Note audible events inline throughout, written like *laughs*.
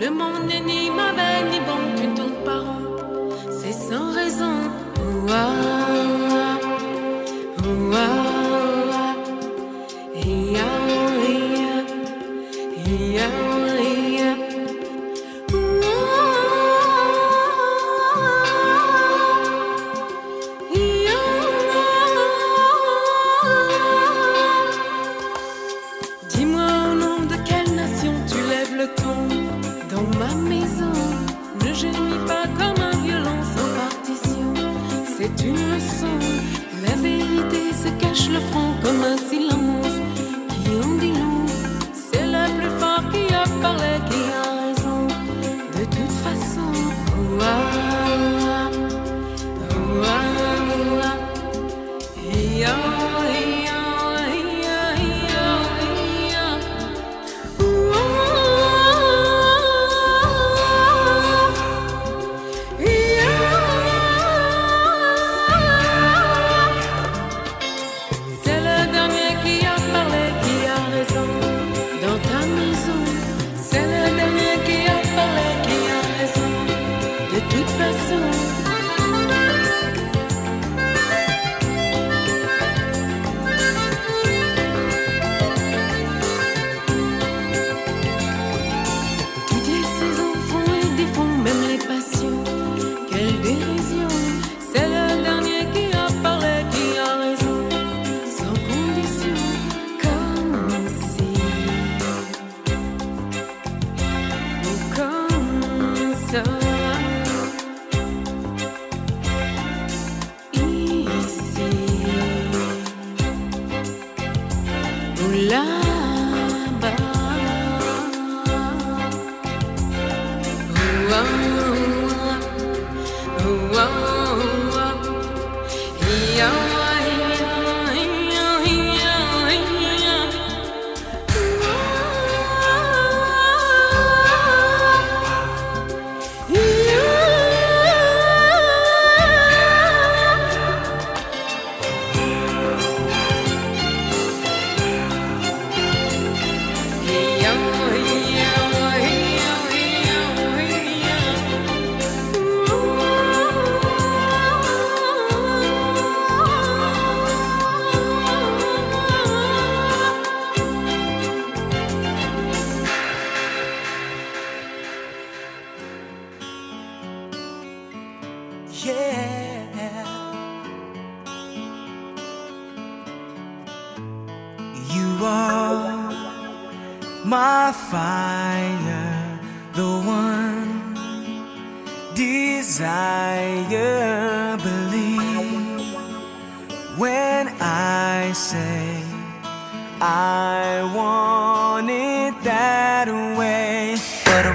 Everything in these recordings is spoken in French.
le monde n'est ni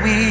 we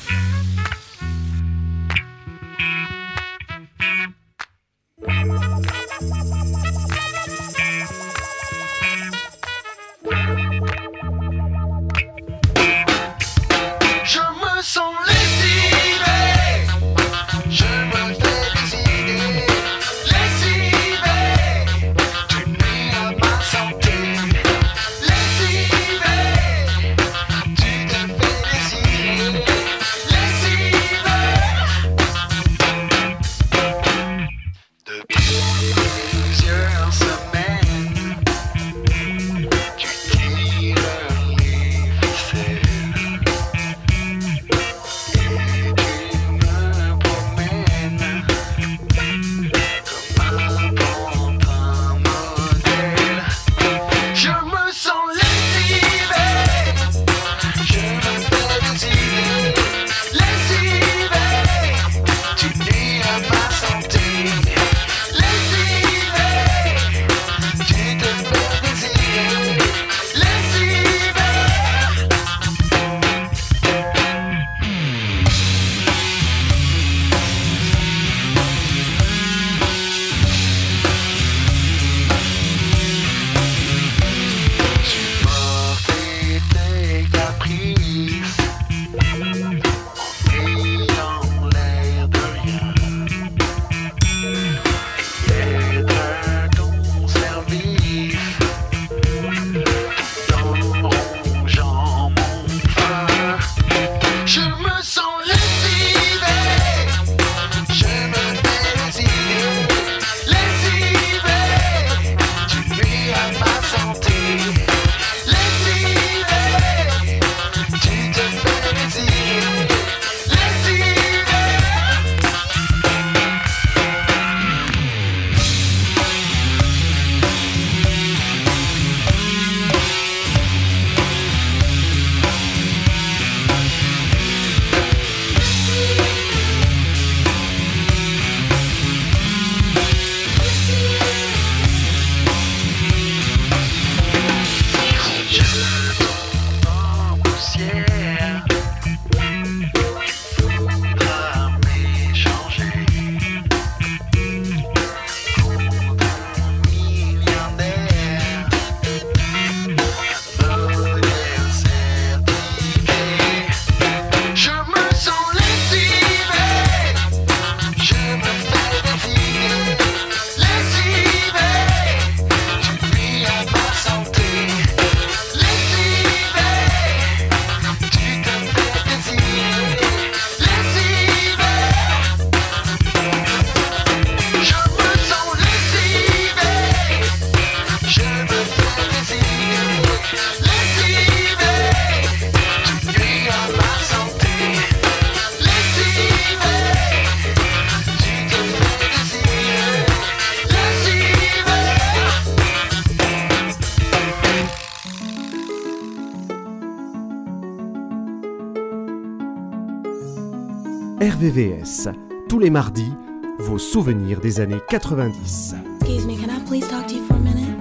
RVVS. Tous les mardis, vos souvenirs des années 90. Excuse me, can I please talk to you for a minute?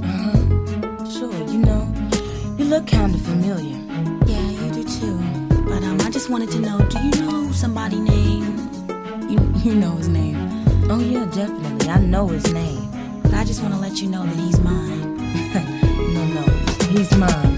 Uh-huh. Sure, you know, you look kind of familiar. Yeah, you do too. But um, I just wanted to know, do you know somebody named? You, you know his name. Oh yeah, definitely. I know his name. But I just want to let you know that he's mine. *laughs* no, no, he's mine.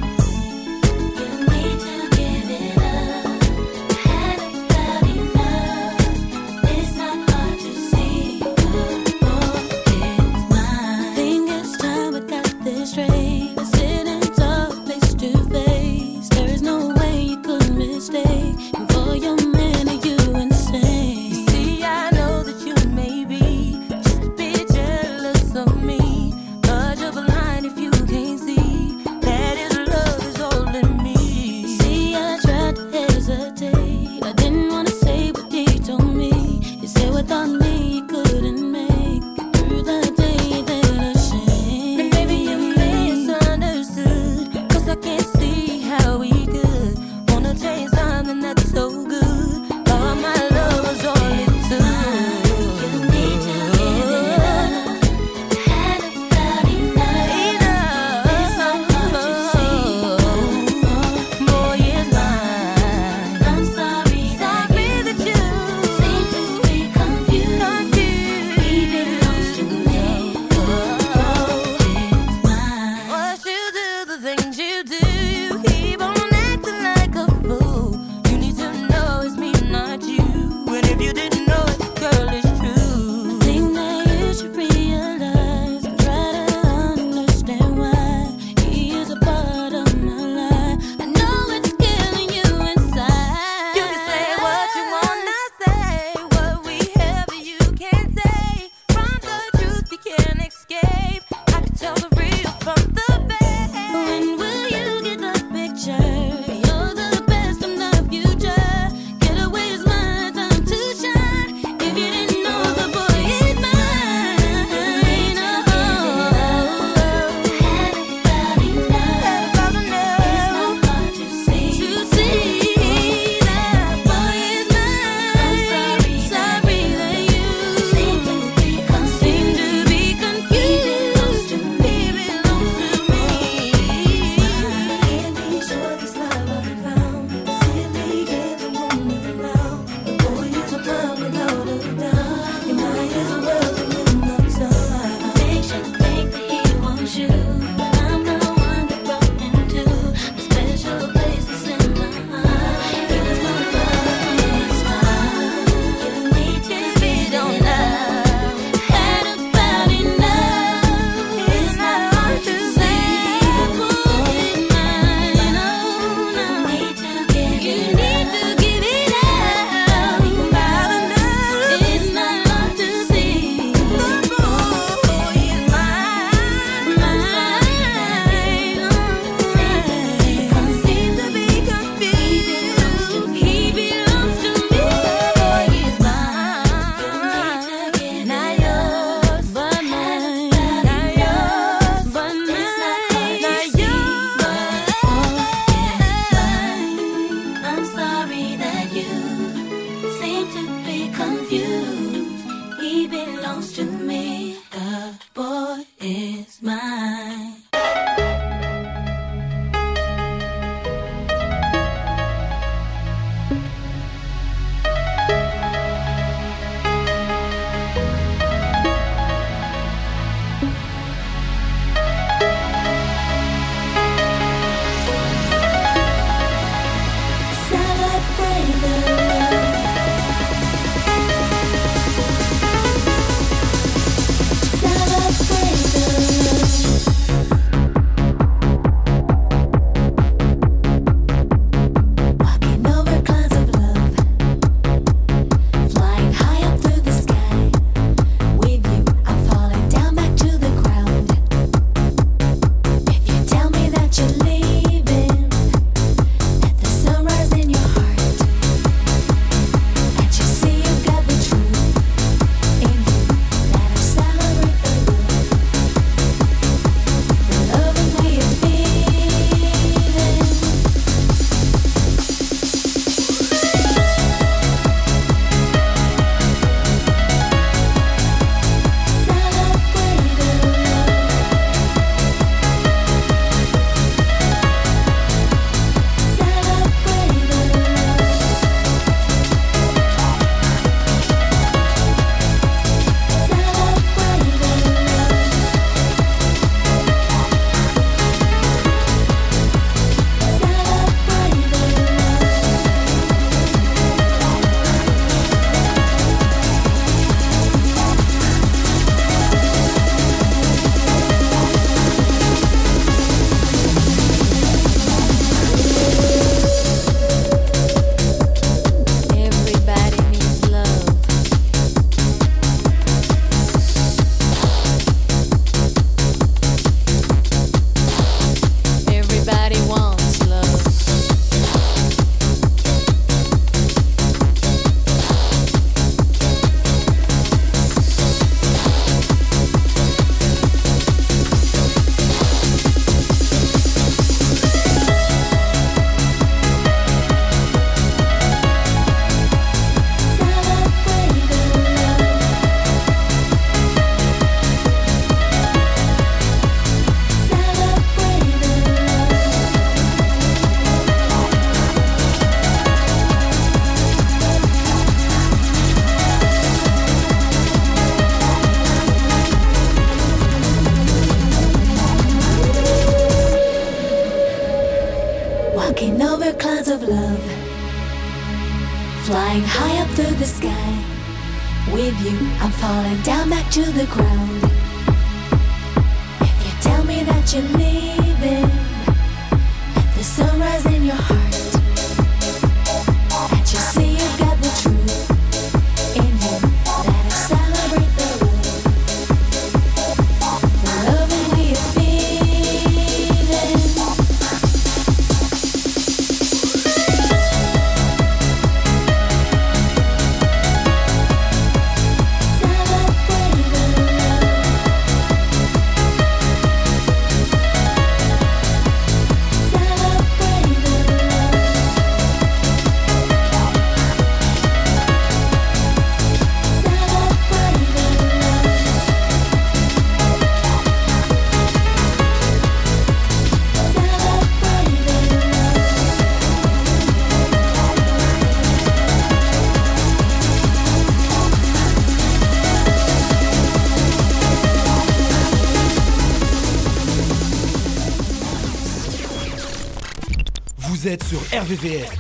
RVVS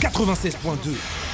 96.2.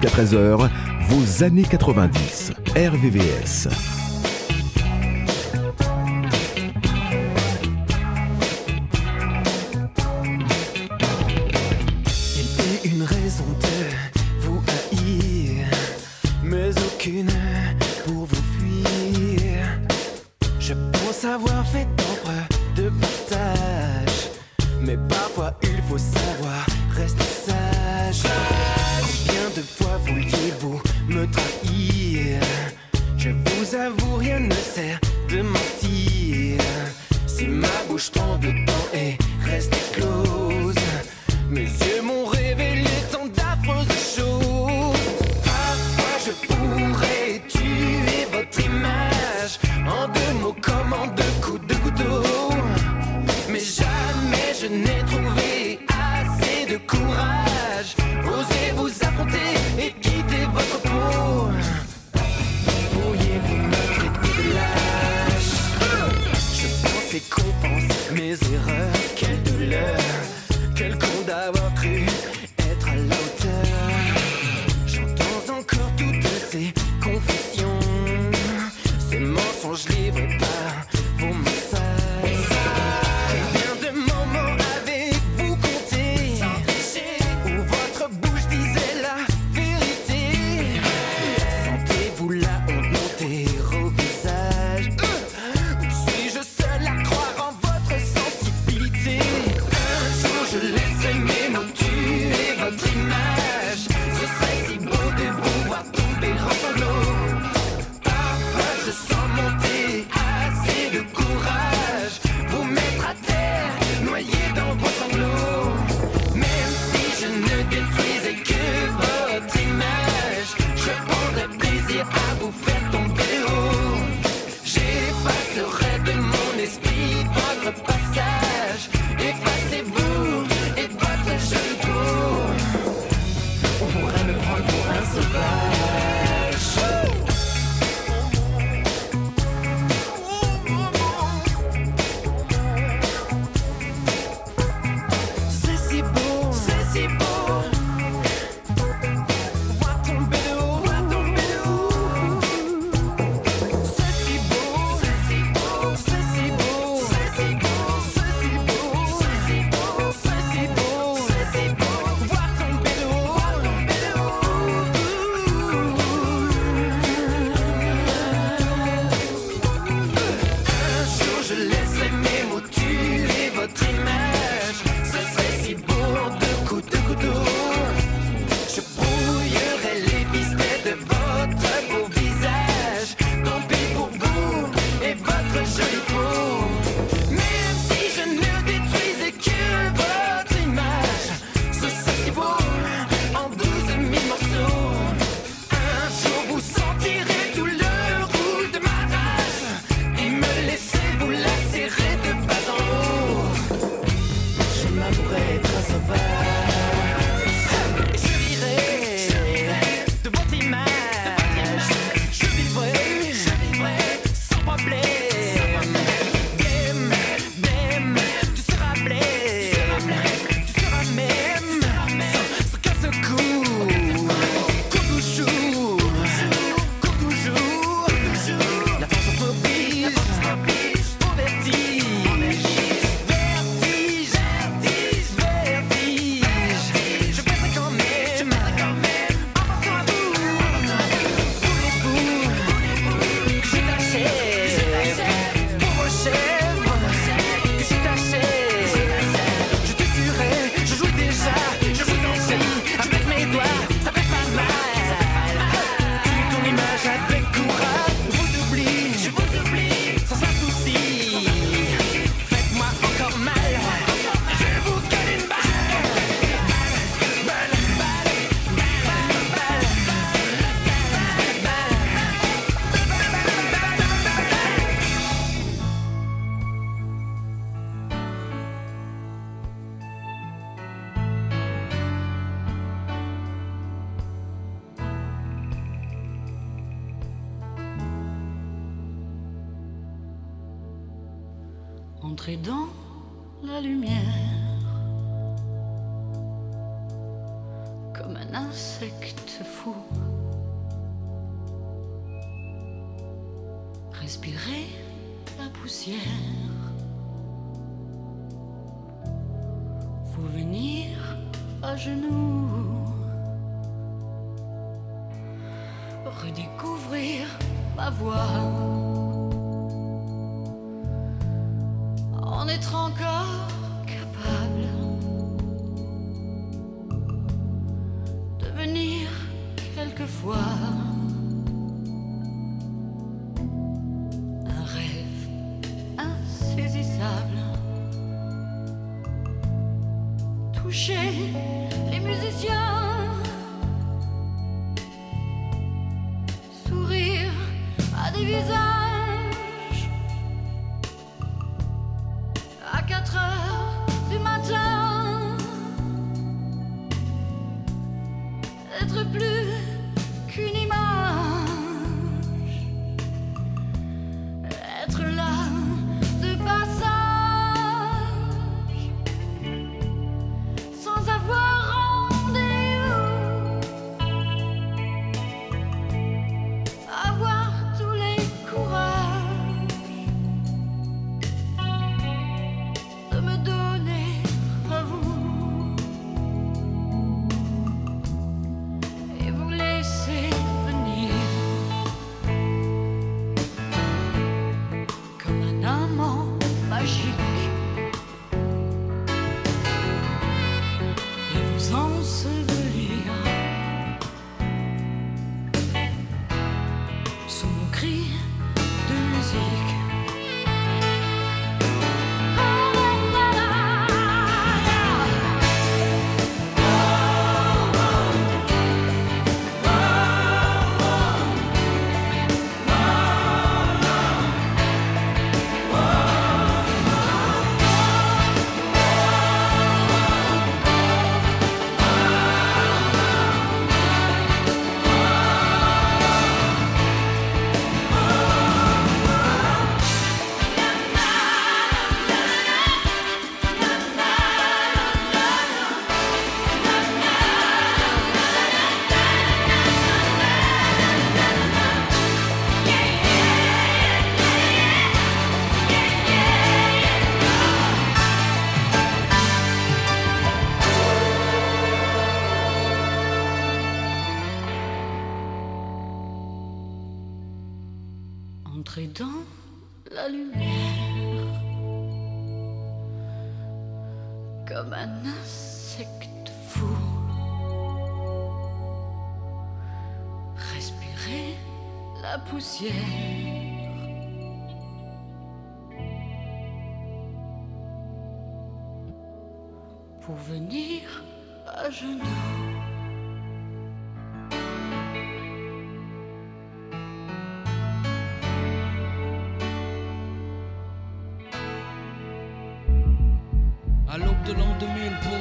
Jusqu'à 13h, vos années 90. RVVS. Entrez dans la lumière comme un insecte fou. Respirer la poussière. Faut venir à genoux. Redécouvrir ma voix.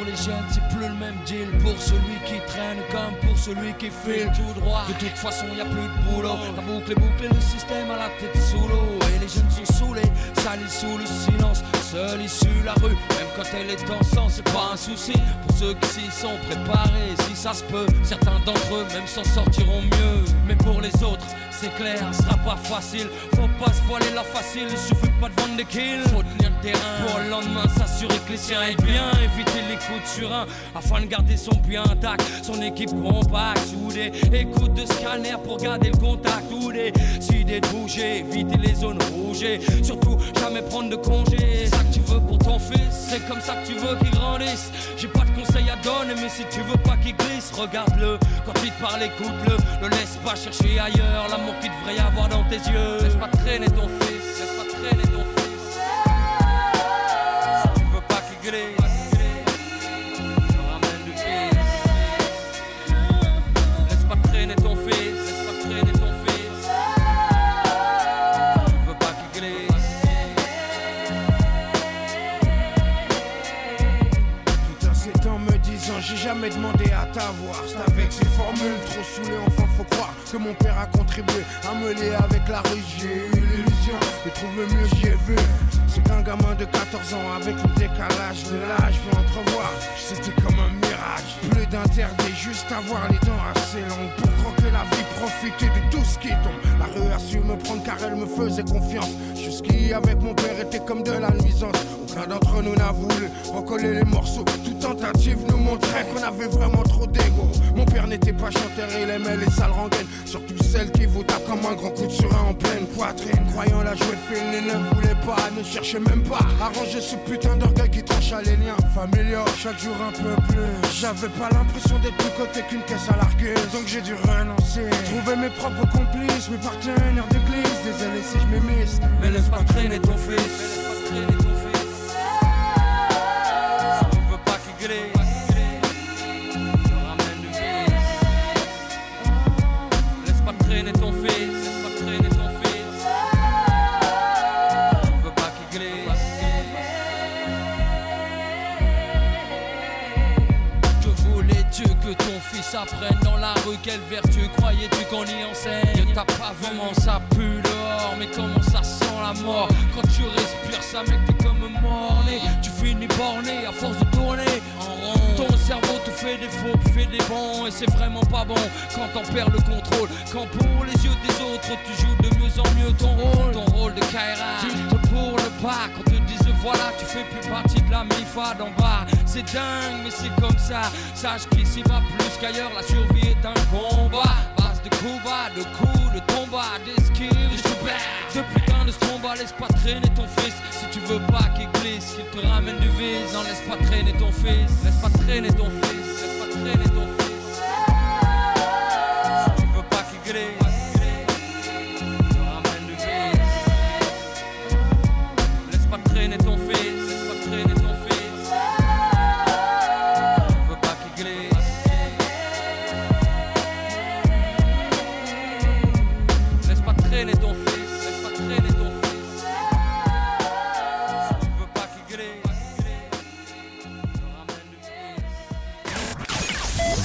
Les jeunes, c'est plus le même deal. Pour celui qui traîne comme pour celui qui file tout droit. De toute façon, y a plus de boulot. La boucle est bouclée, le système à la tête sous l'eau. Et les jeunes sont saoulés, salis sous le silence. Seule issue la rue, même quand elle est en sang, c'est pas un souci. Pour ceux qui s'y sont préparés, si ça se peut, certains d'entre eux même s'en sortiront mieux. Mais pour les autres, c'est clair, ce sera pas facile. Faut pas se voiler la facile, il suffit pas de vendre des kills. Faut tenir le terrain pour le lendemain s'assurer que les siens aillent bien. Éviter les coups de surin afin de garder son puits intact. Son équipe compacte, soudée. Écoute de scanner pour garder le contact. Ou des idées de bouger, éviter les zones rouges. et Surtout jamais prendre de congé. C'est ça que tu veux pour ton fils, c'est comme ça que tu veux qu'il grandisse. J'ai pas de conseils à donner, mais si tu veux pas qu'il glisse, regarde-le. Quand il te parle, écoute-le. Le laisse pas chercher ailleurs l'amour qu'il devrait y avoir dans tes yeux. Laisse pas traîner ton fils, laisse pas traîner ton fils. Si tu veux pas qu'il glisse, ramène du fils. Laisse pas traîner ton fils, laisse pas traîner ton fils. Si tu veux pas qu'il glisse. Tout un sept ans me disant j'ai jamais demandé à t'avoir C'est avec ces formules trop saoulées faut que mon père a contribué à me avec la rue. J'ai eu l'illusion de trouver mieux j'y ai vu. C'est qu'un gamin de 14 ans avec le décalage de l'âge peut entrevoir. C'était comme un mirage. Plus d'interdit juste juste avoir les dents assez longues pour croquer la vie, profiter de tout ce qui tombe. La rue a su me prendre car elle me faisait confiance. Jusqu'ici avec mon père était comme de la nuisance. Aucun d'entre nous n'a voulu recoller les morceaux. Toute tentative nous montrait qu'on avait vraiment trop d'ego. Mon père n'était pas chanteur, il aimait les sales rengaines. Surtout celles qui vous tapent comme un grand coup de surin en pleine poitrine. Croyant la jouer fine, il ne voulait pas, ne cherchait même pas à ranger ce putain d'orgueil qui trancha les liens. Chaque jour un peu plus. J'avais pas l'impression d'être plus côté qu'une caisse à larguer. Donc j'ai dû renoncer. Trouver mes propres complices, mes partenaires d'église. Désolé si je m'émisse. Mais laisse pas traîner ton fils. Laisse pas traîner ton apprenne dans la rue Quelle vertu croyais-tu qu'on y enseigne? T'as pas vraiment ça pue dehors? Mais comment ça sent la mort? Quand tu respires ça mec t'es comme morné. Tu finis borné à force de tourner en rond. Ton cerveau te fait des faux, tu fais des bons Et c'est vraiment pas bon. Quand t'en perds le contrôle Quand pour les yeux des autres tu joues de mieux en mieux ton rôle. Ton rôle de Kaira. Tu te pour le pas quand disent voilà tu fais plus partie de la MIFA d'en bas. C'est dingue mais c'est comme ça. Sache qu'ici va plus qu'ailleurs La survie est un combat. Base de coups bas, de coups, de tombats D'esquives, de super Ce putain de stromba Laisse pas traîner ton fils. Si tu veux pas qu'il glisse Qu'il te ramène du vice. Non laisse pas traîner ton fils. Laisse pas traîner ton fils. Laisse pas traîner ton fils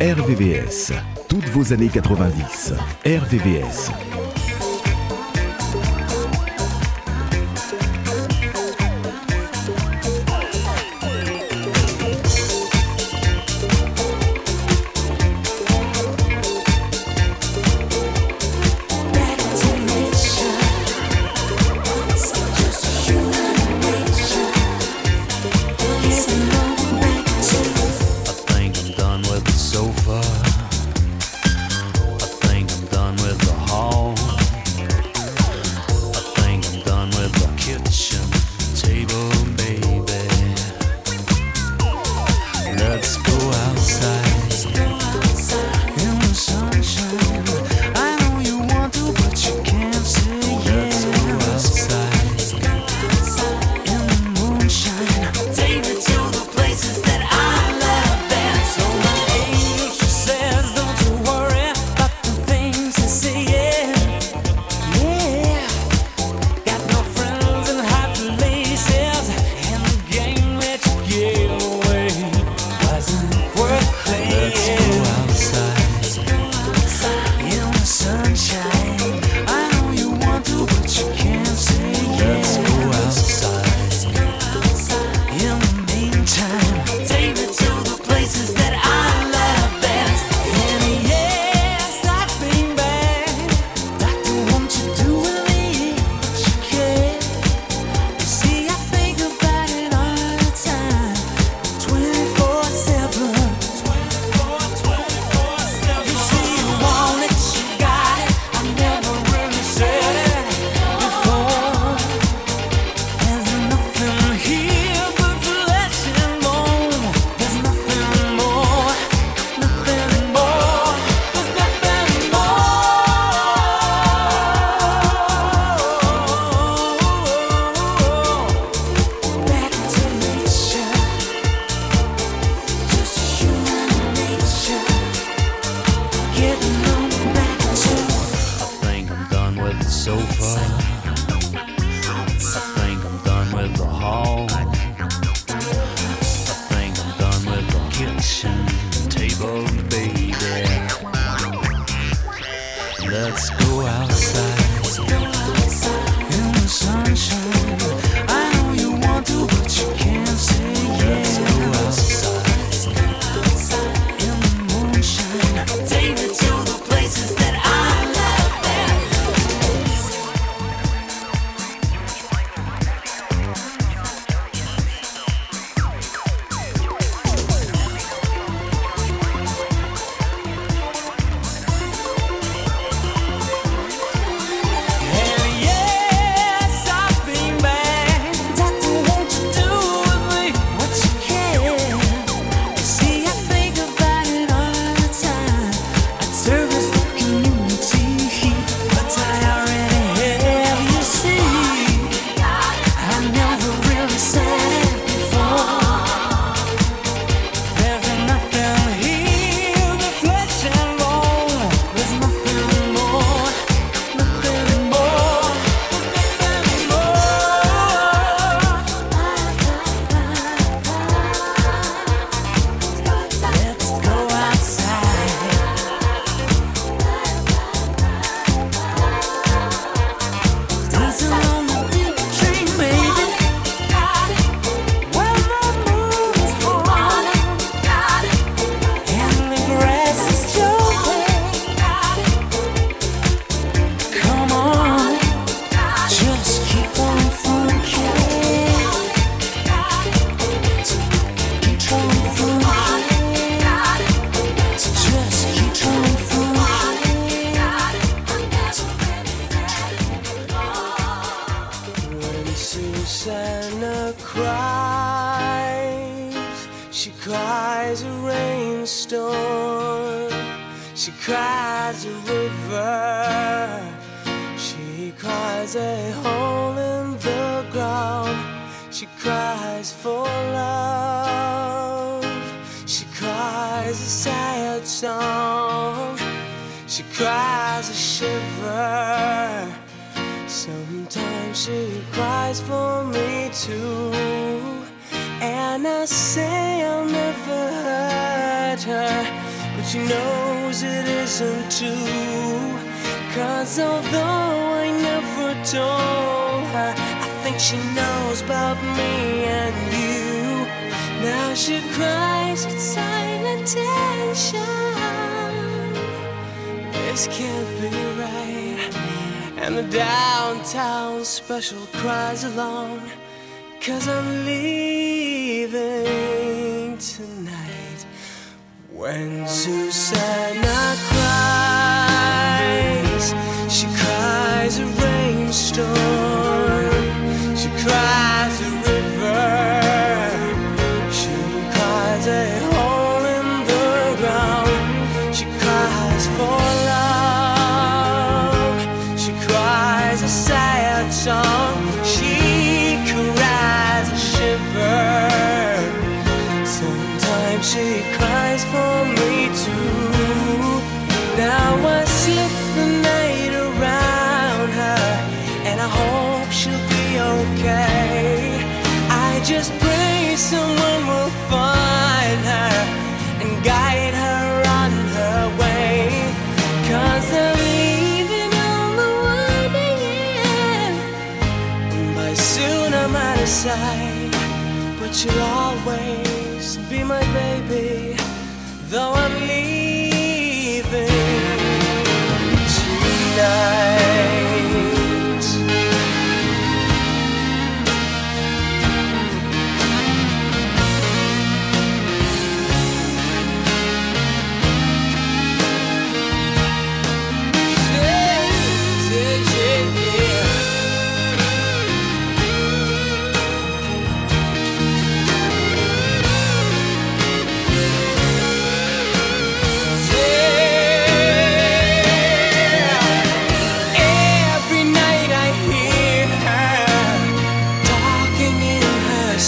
RVVS. Toutes vos années 90. RVVS. she knows about me and you. Now she cries with silent tension. This can't be right. And the downtown special cries along. Cause I'm leaving tonight. When Susanna cries, she cries a rainstorm. she lost.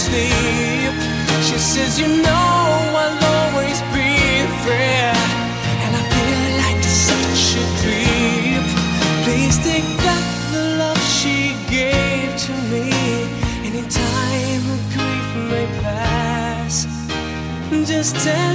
sleep. She says, You know, I'll always be free. And I feel like such a dream. Please take back the love she gave to me. And in time, her grief may pass. Just tell